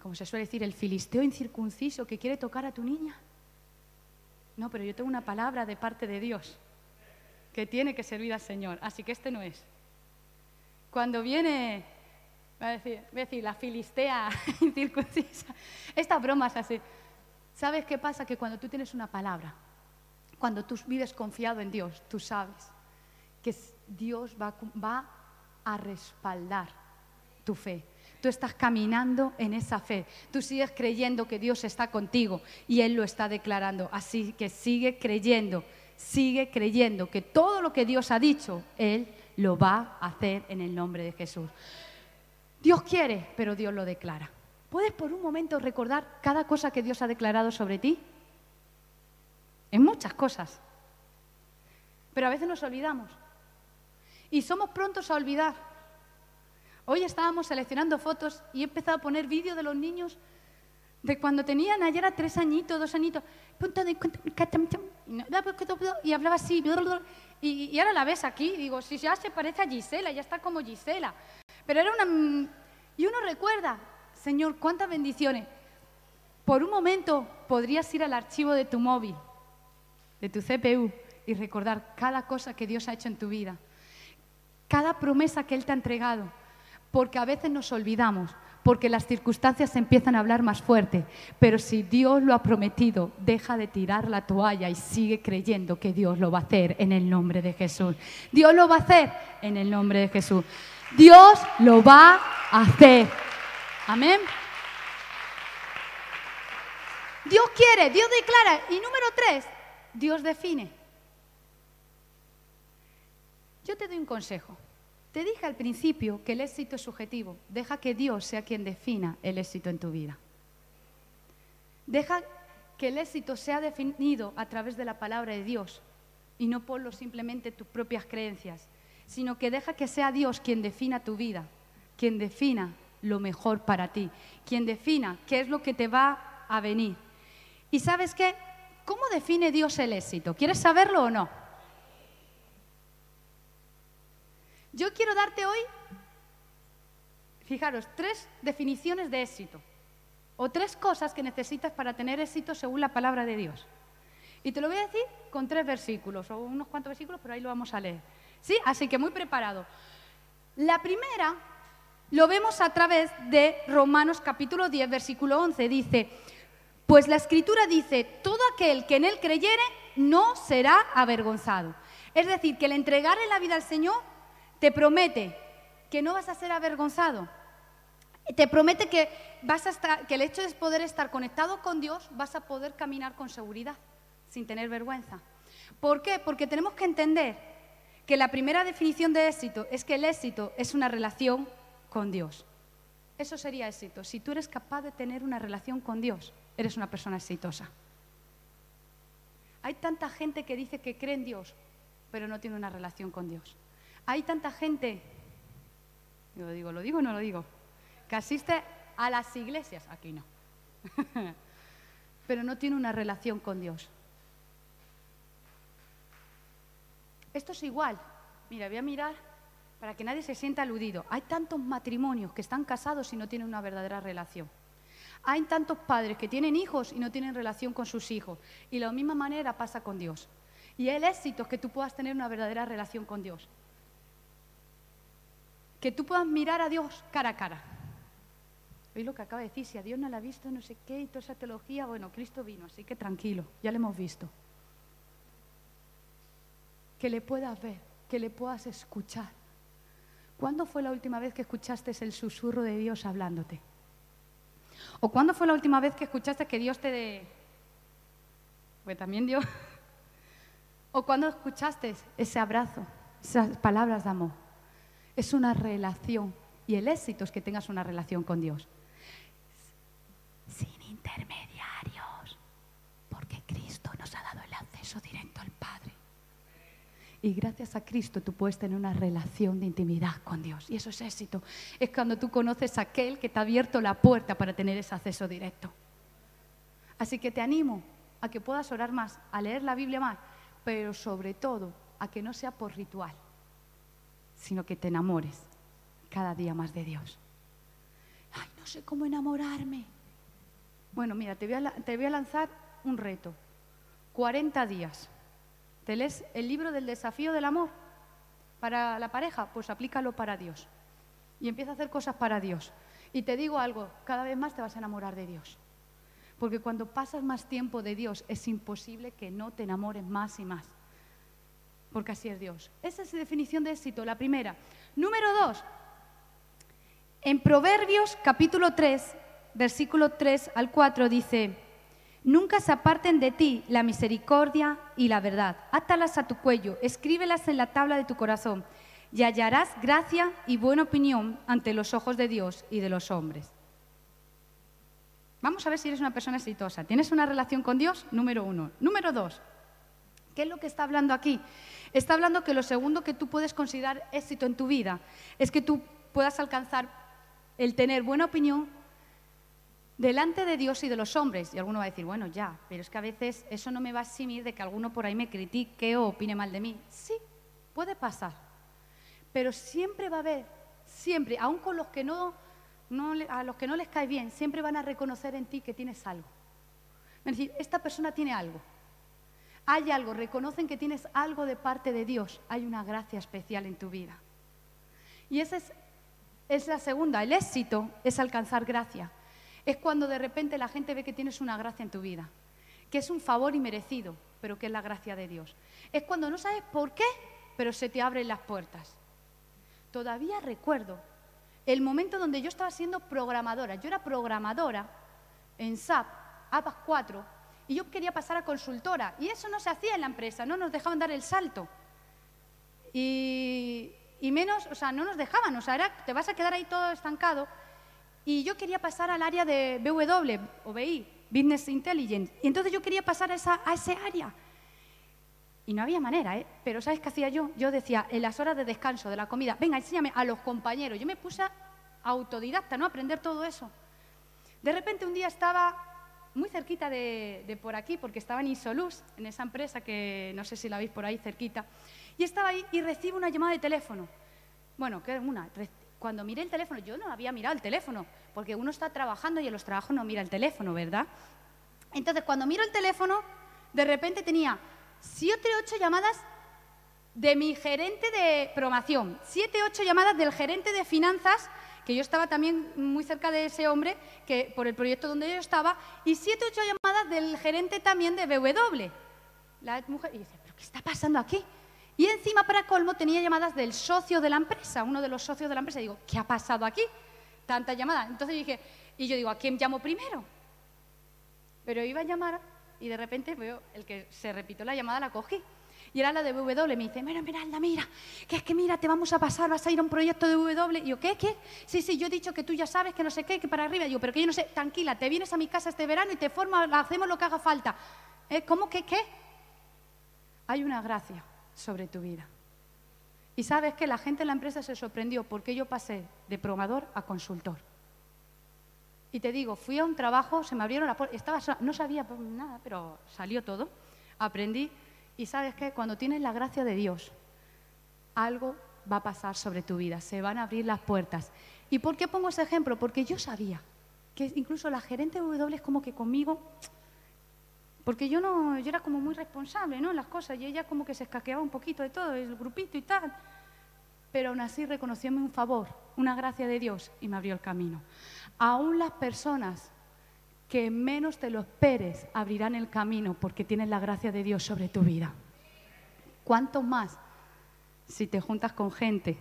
como se suele decir, el filisteo incircunciso que quiere tocar a tu niña, no, pero yo tengo una palabra de parte de Dios que tiene que servir al Señor, así que este no es. Cuando viene, va a decir, voy a decir la filistea incircuncisa, estas bromas así. ¿Sabes qué pasa? Que cuando tú tienes una palabra, cuando tú vives confiado en Dios, tú sabes que Dios va, va a respaldar tu fe. Tú estás caminando en esa fe. Tú sigues creyendo que Dios está contigo y Él lo está declarando. Así que sigue creyendo, sigue creyendo que todo lo que Dios ha dicho, Él lo va a hacer en el nombre de Jesús. Dios quiere, pero Dios lo declara. ¿Puedes por un momento recordar cada cosa que Dios ha declarado sobre ti? En muchas cosas. Pero a veces nos olvidamos. Y somos prontos a olvidar. Hoy estábamos seleccionando fotos y he empezado a poner vídeos de los niños de cuando tenían ayer tres añitos, dos añitos. Y hablaba así. Y, ahora la ves aquí. Digo, si ya se parece a Gisela, ya está como Gisela. Pero era una... Y uno recuerda, Señor, cuántas bendiciones. Por un momento podrías ir al archivo de tu móvil, de tu CPU, y recordar cada cosa que Dios ha hecho en tu vida, cada promesa que Él te ha entregado, porque a veces nos olvidamos, porque las circunstancias empiezan a hablar más fuerte, pero si Dios lo ha prometido, deja de tirar la toalla y sigue creyendo que Dios lo va a hacer en el nombre de Jesús. Dios lo va a hacer en el nombre de Jesús. Dios lo va a hacer. Amén. Dios quiere, Dios declara. Y número tres, Dios define. Yo te doy un consejo. Te dije al principio que el éxito es subjetivo. Deja que Dios sea quien defina el éxito en tu vida. Deja que el éxito sea definido a través de la palabra de Dios y no por simplemente tus propias creencias, sino que deja que sea Dios quien defina tu vida, quien defina lo mejor para ti, quien defina qué es lo que te va a venir. ¿Y sabes qué? ¿Cómo define Dios el éxito? ¿Quieres saberlo o no? Yo quiero darte hoy, fijaros, tres definiciones de éxito o tres cosas que necesitas para tener éxito según la palabra de Dios. Y te lo voy a decir con tres versículos, o unos cuantos versículos, pero ahí lo vamos a leer. ¿Sí? Así que muy preparado. La primera lo vemos a través de Romanos capítulo 10, versículo 11. Dice, pues la escritura dice, todo aquel que en él creyere no será avergonzado. Es decir, que el entregarle la vida al Señor te promete que no vas a ser avergonzado. Te promete que, vas a estar, que el hecho de poder estar conectado con Dios vas a poder caminar con seguridad, sin tener vergüenza. ¿Por qué? Porque tenemos que entender que la primera definición de éxito es que el éxito es una relación con Dios. Eso sería éxito. Si tú eres capaz de tener una relación con Dios, eres una persona exitosa. Hay tanta gente que dice que cree en Dios, pero no tiene una relación con Dios. Hay tanta gente, yo digo, lo digo o no lo digo, que asiste a las iglesias, aquí no, pero no tiene una relación con Dios. Esto es igual. Mira, voy a mirar para que nadie se sienta aludido. Hay tantos matrimonios que están casados y no tienen una verdadera relación. Hay tantos padres que tienen hijos y no tienen relación con sus hijos. Y de la misma manera pasa con Dios. Y el éxito es que tú puedas tener una verdadera relación con Dios que tú puedas mirar a Dios cara a cara. Oí lo que acaba de decir, si a Dios no la ha visto, no sé qué, y toda esa teología, bueno, Cristo vino, así que tranquilo, ya lo hemos visto. Que le puedas ver, que le puedas escuchar. ¿Cuándo fue la última vez que escuchaste el susurro de Dios hablándote? ¿O cuándo fue la última vez que escuchaste que Dios te de... Pues también Dios. ¿O cuándo escuchaste ese abrazo, esas palabras de amor? Es una relación. Y el éxito es que tengas una relación con Dios. Sin intermediarios. Porque Cristo nos ha dado el acceso directo al Padre. Y gracias a Cristo tú puedes tener una relación de intimidad con Dios. Y eso es éxito. Es cuando tú conoces a aquel que te ha abierto la puerta para tener ese acceso directo. Así que te animo a que puedas orar más, a leer la Biblia más, pero sobre todo a que no sea por ritual sino que te enamores cada día más de Dios. Ay, no sé cómo enamorarme. Bueno, mira, te voy a, lanzar un reto. 40 días. ¿Te lees el libro del desafío del amor para la pareja? Pues aplícalo para Dios. Y empieza a hacer cosas para Dios. Y te digo algo, cada vez más te vas a enamorar de Dios. Porque cuando pasas más tiempo de Dios es imposible que no te enamores más y más. Porque así es Dios. Esa es la definición de éxito, la primera. Número dos, en Proverbios capítulo 3, versículo 3 al 4 dice, Nunca se aparten de ti la misericordia y la verdad. Átalas a tu cuello, escríbelas en la tabla de tu corazón y hallarás gracia y buena opinión ante los ojos de Dios y de los hombres. Vamos a ver si eres una persona exitosa. ¿Tienes una relación con Dios? Número uno. Número dos. ¿Qué es lo que está hablando aquí? Está hablando que lo segundo que tú puedes considerar éxito en tu vida es que tú puedas alcanzar el tener buena opinión delante de Dios y de los hombres. Y alguno va a decir, bueno, ya, pero es que a veces eso no me va a eximir de que alguno por ahí me critique o opine mal de mí. Sí, puede pasar. Pero siempre va a haber, siempre, aun con los que no, a los que no les cae bien, siempre van a reconocer en ti que tienes algo. Es decir, esta persona tiene algo. Hay algo, reconocen que tienes algo de parte de Dios. Hay una gracia especial en tu vida. Y esa es, la segunda. El éxito es alcanzar gracia. Es cuando de repente la gente ve que tienes una gracia en tu vida, que es un favor inmerecido, pero que es la gracia de Dios. Es cuando no sabes por qué, pero se te abren las puertas. Todavía recuerdo el momento donde yo estaba siendo programadora. Yo era programadora en SAP, APAS 4, y yo quería pasar a consultora. Y eso no se hacía en la empresa, no nos dejaban dar el salto. Y, menos, o sea, no nos dejaban, o sea, era, te vas a quedar ahí todo estancado. Y yo quería pasar al área de BW o BI, Business Intelligence. Y entonces yo quería pasar a, esa, ese área. Y no había manera, ¿eh? Pero ¿sabes qué hacía yo? Yo decía, en las horas de descanso, de la comida, venga, enséñame a los compañeros. Yo me puse autodidacta, ¿no? Aprender todo eso. De repente un día estaba muy cerquita de, por aquí, porque estaba en Isolus, en esa empresa que no sé si la veis por ahí cerquita, y estaba ahí y recibo una llamada de teléfono. Bueno, ¿qué una? Cuando miré el teléfono, yo no había mirado el teléfono, porque uno está trabajando y en los trabajos no mira el teléfono, ¿verdad? Entonces, cuando miro el teléfono, de repente tenía siete, ocho llamadas de mi gerente de promoción, siete, ocho llamadas del gerente de finanzas, que yo estaba también muy cerca de ese hombre, que por el proyecto donde yo estaba, y siete, ocho llamadas del gerente también de BW. La mujer, y dice, ¿pero qué está pasando aquí? Y encima, para colmo, tenía llamadas del socio de la empresa, uno de los socios de la empresa. Y digo, ¿qué ha pasado aquí? Tanta llamada. Entonces dije, y yo digo, ¿a quién llamo primero? Pero iba a llamar y de repente veo el que se repitió la llamada, la cogí. Y era la de W, me dice, mira, Esmeralda, mira, que es que mira, te vamos a pasar, vas a ir a un proyecto de W. Y yo, ¿qué, qué? Sí, sí, yo he dicho que tú ya sabes que no sé qué, que para arriba. Y yo, pero que yo no sé, tranquila, te vienes a mi casa este verano y te formas, hacemos lo que haga falta. ¿Eh? ¿Cómo que qué? Hay una gracia sobre tu vida. Y sabes que la gente en la empresa se sorprendió porque yo pasé de programador a consultor. Y te digo, fui a un trabajo, se me abrieron la puerta, estaba, no sabía nada, pero salió todo. Aprendí y sabes que cuando tienes la gracia de Dios, algo va a pasar sobre tu vida, se van a abrir las puertas. ¿Y por qué pongo ese ejemplo? Porque yo sabía que incluso la gerente de W es como que conmigo, porque yo no, yo era como muy responsable, ¿no? En las cosas y ella como que se escaqueaba un poquito de todo, el grupito y tal. Pero aún así reconocióme un favor, una gracia de Dios y me abrió el camino. Aún las personas que menos te lo esperes abrirán el camino porque tienes la gracia de Dios sobre tu vida. ¿Cuánto más si te juntas con gente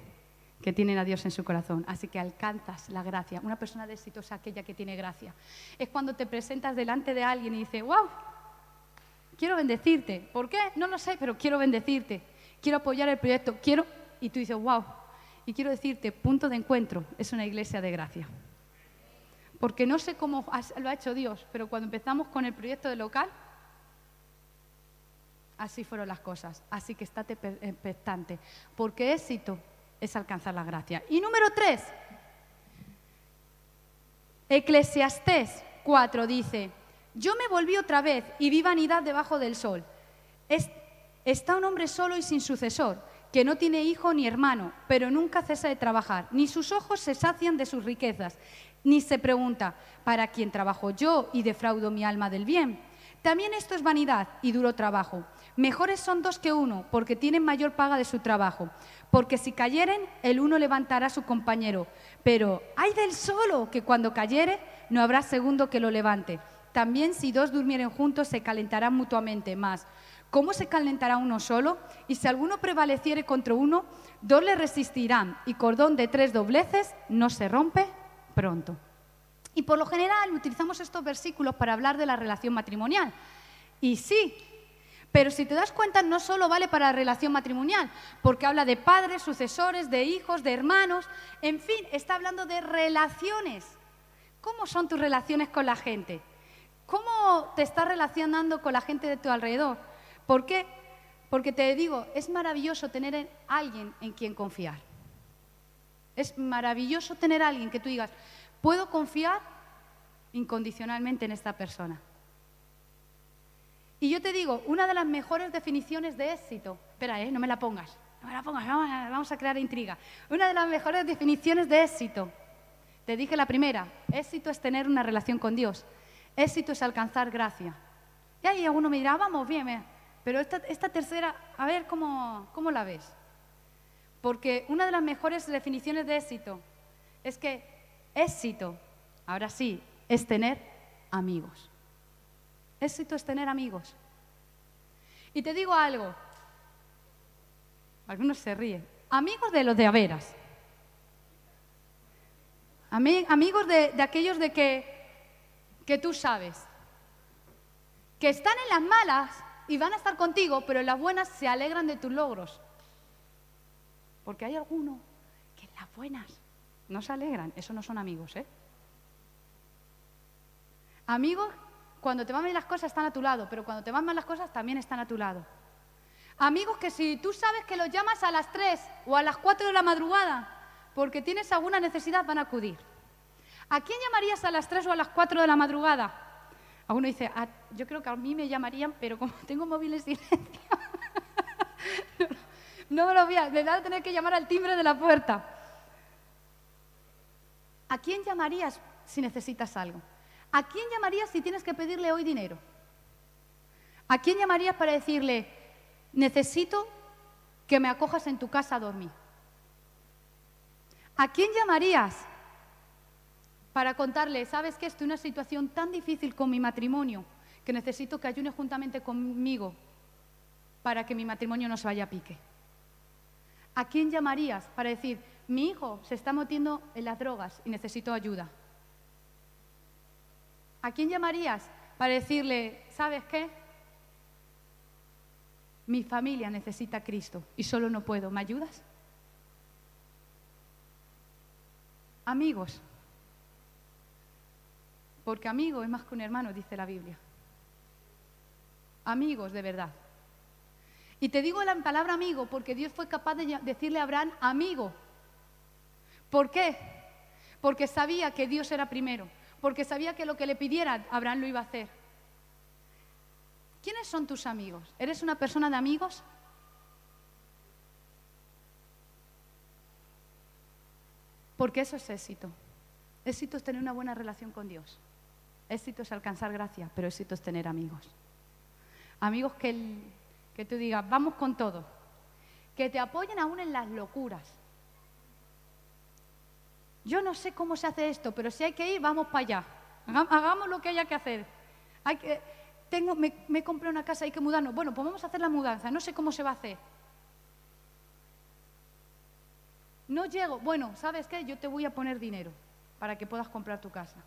que tiene a Dios en su corazón? Así que alcanzas la gracia. Una persona de aquella que tiene gracia. Es cuando te presentas delante de alguien y dices, wow, quiero bendecirte. ¿Por qué? No lo sé, pero quiero bendecirte. Quiero apoyar el proyecto. Quiero... Y tú dices, wow. Y quiero decirte, punto de encuentro es una iglesia de gracia porque no sé cómo lo ha hecho Dios, pero cuando empezamos con el proyecto de local, así fueron las cosas. Así que estate expectante, porque éxito es alcanzar la gracia. Y número tres, Eclesiastés 4 dice, yo me volví otra vez y vi vanidad debajo del sol. está un hombre solo y sin sucesor, que no tiene hijo ni hermano, pero nunca cesa de trabajar, ni sus ojos se sacian de sus riquezas, ni se pregunta, ¿para quién trabajo yo y defraudo mi alma del bien? También esto es vanidad y duro trabajo. Mejores son dos que uno, porque tienen mayor paga de su trabajo. Porque si cayeren, el uno levantará a su compañero. Pero hay del solo, que cuando cayere, no habrá segundo que lo levante. También si dos durmieren juntos, se calentarán mutuamente más. ¿Cómo se calentará uno solo? Y si alguno prevaleciere contra uno, dos le resistirán, y cordón de tres dobleces no se rompe pronto. Y por lo general utilizamos estos versículos para hablar de la relación matrimonial. Y sí, pero si te das cuenta, no solo vale para la relación matrimonial, porque habla de padres, sucesores, de hijos, de hermanos, en fin, está hablando de relaciones. ¿Cómo son tus relaciones con la gente? ¿Cómo te estás relacionando con la gente de tu alrededor? ¿Por qué? Porque te digo, es maravilloso tener alguien en quien confiar. Es maravilloso tener alguien que tú digas, puedo confiar incondicionalmente en esta persona. Y yo te digo, una de las mejores definiciones de éxito, espera, ¿eh? no me la pongas, no me la pongas, vamos a, crear intriga. Una de las mejores definiciones de éxito, te dije la primera, éxito es tener una relación con Dios, éxito es alcanzar gracia. Y ahí alguno me dirá, vamos bien, pero esta, esta tercera, a ver cómo, cómo la ves. Porque una de las mejores definiciones de éxito es que éxito, ahora sí, es tener amigos. Éxito es tener amigos. Y te digo algo, algunos se ríen, amigos de los de Averas, amigos de, de aquellos de que, que tú sabes, que están en las malas y van a estar contigo, pero las buenas se alegran de tus logros. Porque hay algunos que las buenas no se alegran, eso no son amigos, ¿eh? Amigos cuando te van bien las cosas están a tu lado, pero cuando te van mal las cosas también están a tu lado. Amigos que si tú sabes que los llamas a las 3 o a las 4 de la madrugada porque tienes alguna necesidad, van a acudir. ¿A quién llamarías a las 3 o a las 4 de la madrugada? Alguno dice, ah, yo creo que a mí me llamarían, pero como tengo móvil en silencio, no, me lo voy a, me voy a tener que llamar al timbre de la puerta. ¿A quién llamarías si necesitas algo? ¿A quién llamarías si tienes que pedirle hoy dinero? ¿A quién llamarías para decirle, necesito que me acojas en tu casa a dormir? ¿A quién llamarías para contarle, sabes que estoy en una situación tan difícil con mi matrimonio que necesito que ayunes juntamente conmigo para que mi matrimonio no se vaya a pique? ¿A quién llamarías para decir, mi hijo se está metiendo en las drogas y necesito ayuda? ¿A quién llamarías para decirle, ¿sabes qué? Mi familia necesita a Cristo y solo no puedo. ¿Me ayudas? Amigos. Porque amigo es más que un hermano, dice la Biblia. Amigos de verdad. Y te digo la palabra amigo porque Dios fue capaz de decirle a Abraham amigo. ¿Por qué? Porque sabía que Dios era primero porque sabía que lo que le pidiera, Abraham lo iba a hacer. ¿Quiénes son tus amigos? ¿Eres una persona de amigos? Porque eso es éxito. Éxito es tener una buena relación con Dios. Éxito es alcanzar gracia, pero éxito es tener amigos. Amigos que, que tú digas, vamos con todo. Que te apoyen aún en las locuras. Yo no sé cómo se hace esto, pero si hay que ir, vamos para allá. Hagamos lo que haya que hacer. Hay que, tengo, me, me compré una casa, hay que mudarnos. Bueno, pues vamos a hacer la mudanza. No sé cómo se va a hacer. No llego. Bueno, ¿sabes qué? Yo te voy a poner dinero para que puedas comprar tu casa.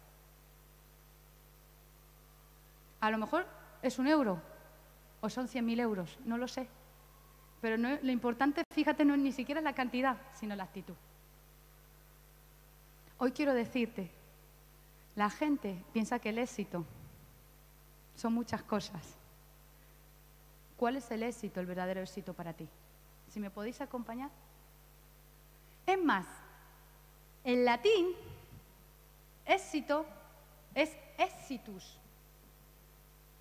A lo mejor es un euro o son 100.000 euros, no lo sé. Pero lo importante, fíjate, no es ni siquiera la cantidad, sino la actitud. Hoy quiero decirte, la gente piensa que el éxito son muchas cosas. ¿Cuál es el éxito, el verdadero éxito para ti? Si me podéis acompañar. Es más, en latín, éxito es exitus.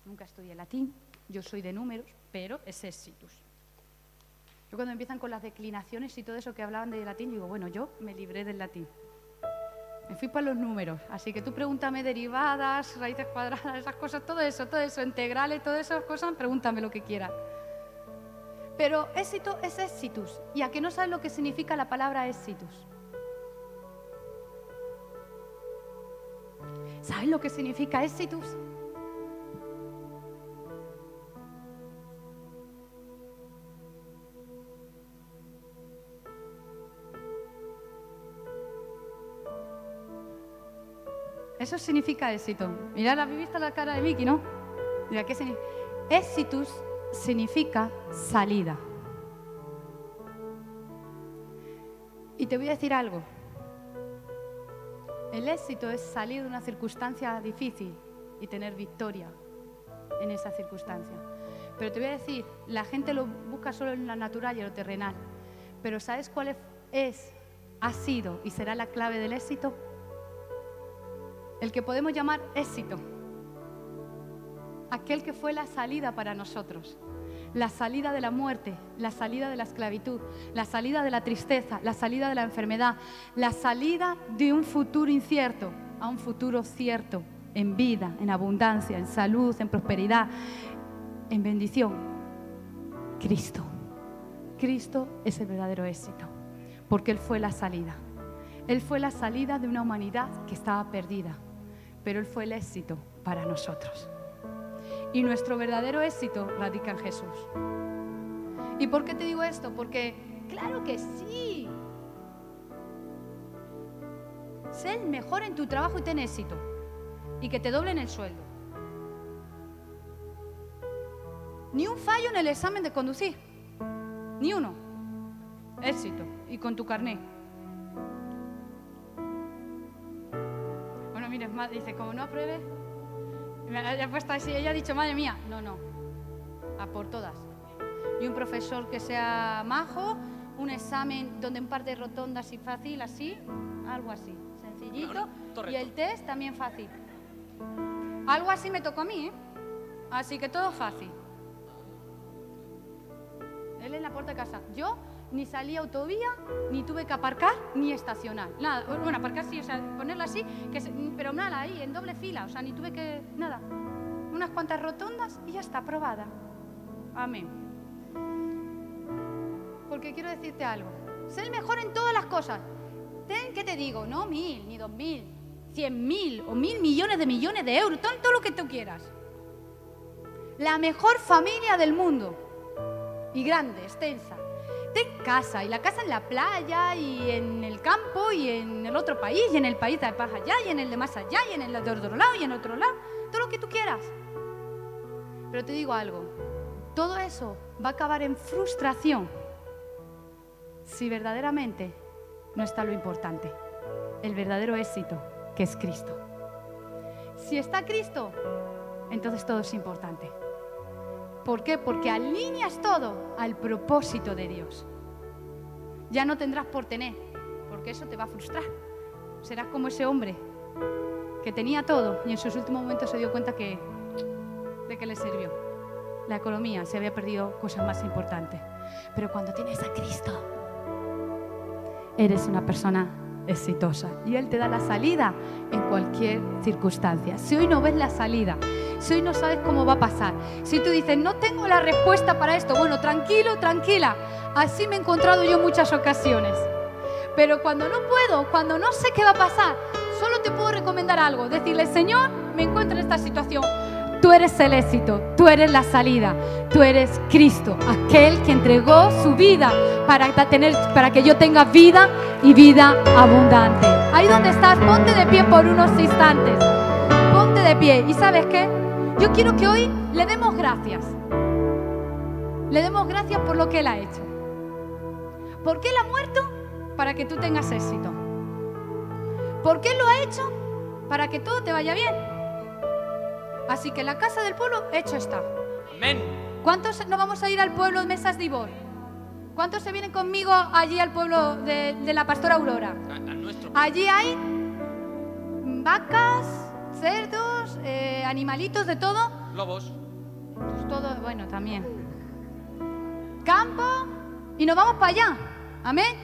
Nunca estudié latín, yo soy de números, pero es exitus. Yo cuando empiezan con las declinaciones y todo eso que hablaban de latín, digo, bueno, yo me libré del latín. Me fui para los números, así que tú pregúntame derivadas, raíces cuadradas, esas cosas, todo eso, todo eso, integrales, todas esas cosas, pregúntame lo que quieras. Pero éxito es éxitus. ¿Y a que no sabes lo que significa la palabra éxitus? ¿Sabes lo que significa éxitus? Eso significa éxito. Mirad, ¿habéis visto la cara de Vicky, no? Mira, ¿qué significa? Éxitus significa salida. Y te voy a decir algo. El éxito es salir de una circunstancia difícil y tener victoria en esa circunstancia. Pero te voy a decir, la gente lo busca solo en lo natural y en lo terrenal. Pero ¿sabes cuál es, ha sido y será la clave del éxito? El que podemos llamar éxito aquel que fue la salida para nosotros, la salida de la muerte, la salida de la esclavitud, la salida de la tristeza, la salida de la enfermedad, la salida de un futuro incierto a un futuro cierto, en vida, en abundancia, en salud, en prosperidad, en bendición. Cristo. Cristo es el verdadero éxito, porque Él fue la salida. Él fue la salida de una humanidad que estaba perdida, pero Él fue el éxito para nosotros. Y nuestro verdadero éxito radica en Jesús. ¿Y por qué te digo esto? Porque, claro que sí. Sé el mejor en tu trabajo y ten éxito. Y que te doblen el sueldo. Ni un fallo en el examen de conducir. Ni uno. Éxito. Y con tu carné. Dice, como no apruebe, ella, puesto así, ella ha dicho, madre mía, no, no, a por todas. Y un profesor que sea majo, un examen donde un par de rotondas y fácil, así, algo así, sencillito. y el test también fácil. Algo así me tocó a mí, ¿eh? Así que todo fácil. Él en la puerta de casa. Yo ni salí a autovía, ni tuve que aparcar, ni estacionar. Nada, bueno, aparcar sí, o sea, ponerla así, que pero nada, ahí, en doble fila, o sea, ni tuve que, nada. Unas cuantas rotondas y ya está, aprobada. Amén. Porque quiero decirte algo. Sé el mejor en todas las cosas. Ten, ¿qué te digo? No mil, ni dos mil, cien mil o mil millones de millones de euros, todo lo que tú quieras. La mejor familia del mundo. Y grande, extensa en casa, y la casa en la playa, y en el campo, y en el otro país, y en el país de más allá, y en el de más allá, y en el de otro lado, y en otro lado, todo lo que tú quieras. Pero te digo algo, todo eso va a acabar en frustración si verdaderamente no está lo importante, el verdadero éxito, que es Cristo. Si está Cristo, entonces todo es importante. ¿Por qué? Porque alineas todo al propósito de Dios. Ya no tendrás por tener, porque eso te va a frustrar. Serás como ese hombre que tenía todo y en sus últimos momentos se dio cuenta de qué le sirvió. La economía se había perdido cosas más importantes. Pero cuando tienes a Cristo, eres una persona exitosa y Él te da la salida en cualquier circunstancia. Si hoy no ves la salida, si hoy no sabes cómo va a pasar, si tú dices, no tengo la respuesta para esto, bueno, tranquilo, tranquila, así me he encontrado yo muchas ocasiones. Pero cuando no puedo, cuando no sé qué va a pasar, solo te puedo recomendar algo, decirle, Señor, me encuentro en esta situación. Tú eres el éxito, tú eres la salida, tú eres Cristo, aquel que entregó su vida para, tener, para que yo tenga vida y vida abundante. Ahí donde estás, ponte de pie por unos instantes. Ponte de pie. ¿Y sabes qué? Yo quiero que hoy le demos gracias. Le demos gracias por lo que Él ha hecho. ¿Por qué Él ha muerto? Para que tú tengas éxito. ¿Por qué Él lo ha hecho? Para que todo te vaya bien. Así que la casa del pueblo hecho está. Amén. ¿Cuántos no vamos a ir al pueblo de Mesas de Ibor? ¿Cuántos se vienen conmigo allí al pueblo de, la pastora Aurora? Allí hay vacas, cerdos, eh, animalitos de todo. Lobos. Pues todo, bueno, también. Campo, Y nos vamos para allá. Amén.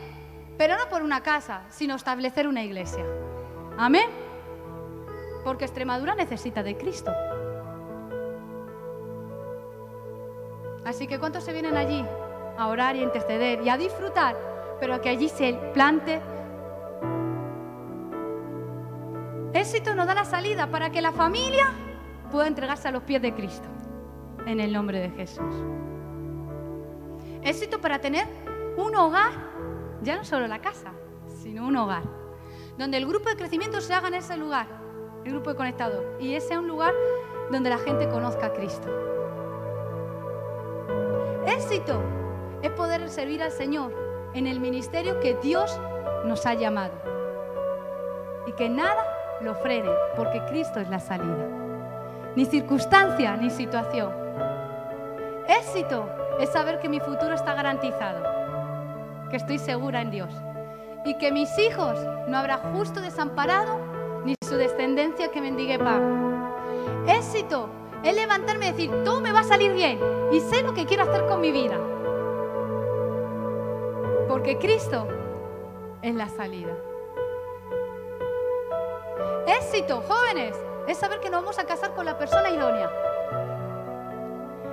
Pero no por una casa, sino establecer una iglesia. Amén. Porque Extremadura necesita de Cristo. Así que ¿cuántos se vienen allí a orar y a interceder y a disfrutar? Pero que allí se plante. Éxito nos da la salida para que la familia pueda entregarse a los pies de Cristo. En el nombre de Jesús. Éxito para tener un hogar, ya no solo la casa, sino un hogar. Donde el grupo de crecimiento se haga en ese lugar, el grupo de conectados. Y ese es un lugar donde la gente conozca a Cristo. Éxito es poder servir al Señor en el ministerio que Dios nos ha llamado. Y que nada lo frene, porque Cristo es la salida. Ni circunstancia ni situación. Éxito es saber que mi futuro está garantizado, que estoy segura en Dios y que mis hijos no habrá justo desamparado ni su descendencia que mendigue pan. Éxito es levantarme y decir, todo me va a salir bien y sé lo que quiero hacer con mi vida. Porque Cristo es la salida. Éxito, jóvenes, es saber que nos vamos a casar con la persona idónea.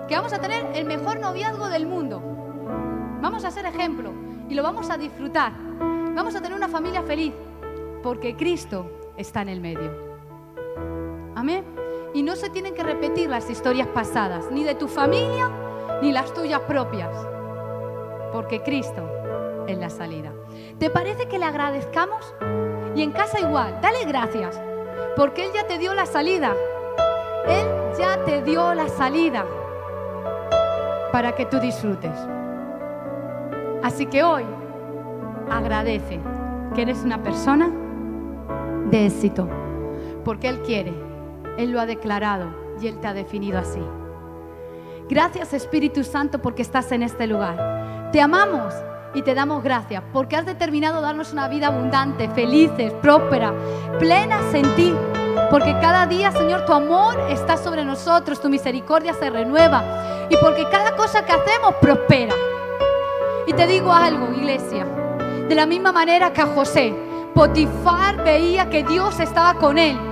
Que vamos a tener el mejor noviazgo del mundo. Vamos a ser ejemplo y lo vamos a disfrutar. Vamos a tener una familia feliz porque Cristo está en el medio. Amén. Y no se tienen que repetir las historias pasadas, ni de tu familia, ni las tuyas propias, porque Cristo es la salida. ¿Te parece que le agradezcamos? Y en casa igual, dale gracias, porque Él ya te dio la salida. Él ya te dio la salida para que tú disfrutes. Así que hoy agradece que eres una persona de éxito, porque Él quiere él lo ha declarado y Él te ha definido así. Gracias Espíritu Santo porque estás en este lugar. Te amamos y te damos gracias porque has determinado darnos una vida abundante, felices, próspera, plenas en ti. Porque cada día, Señor, tu amor está sobre nosotros, tu misericordia se renueva y porque cada cosa que hacemos prospera. Y te digo algo, iglesia, de la misma manera que a José, Potifar veía que Dios estaba con él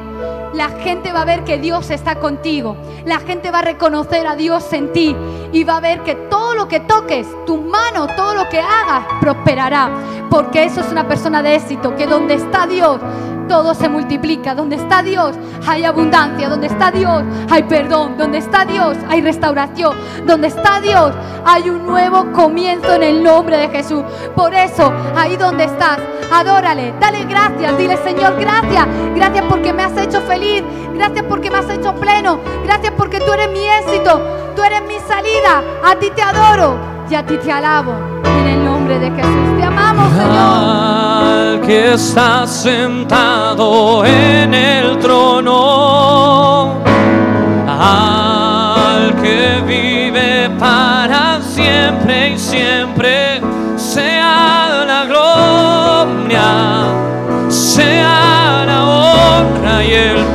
la gente va a ver que Dios está contigo. La gente va a reconocer a Dios en ti y va a ver que todo lo que toques, tu mano, todo lo que hagas, prosperará. Porque eso es una persona de éxito, que donde está Dios, todo se multiplica. Donde está Dios hay abundancia. Donde está Dios hay perdón. Donde está Dios hay restauración. Donde está Dios hay un nuevo comienzo en el nombre de Jesús. Por eso, ahí donde estás, adórale, dale gracias. Dile, Señor, gracias. Gracias porque me has hecho feliz. Gracias porque me has hecho pleno. Gracias porque tú eres mi éxito. Tú eres mi salida. A ti te adoro y a ti te alabo. En el de Jesús. Te amamos, Señor. Que está sentado en el trono, al que vive para siempre y siempre, sea la gloria, sea la honra y el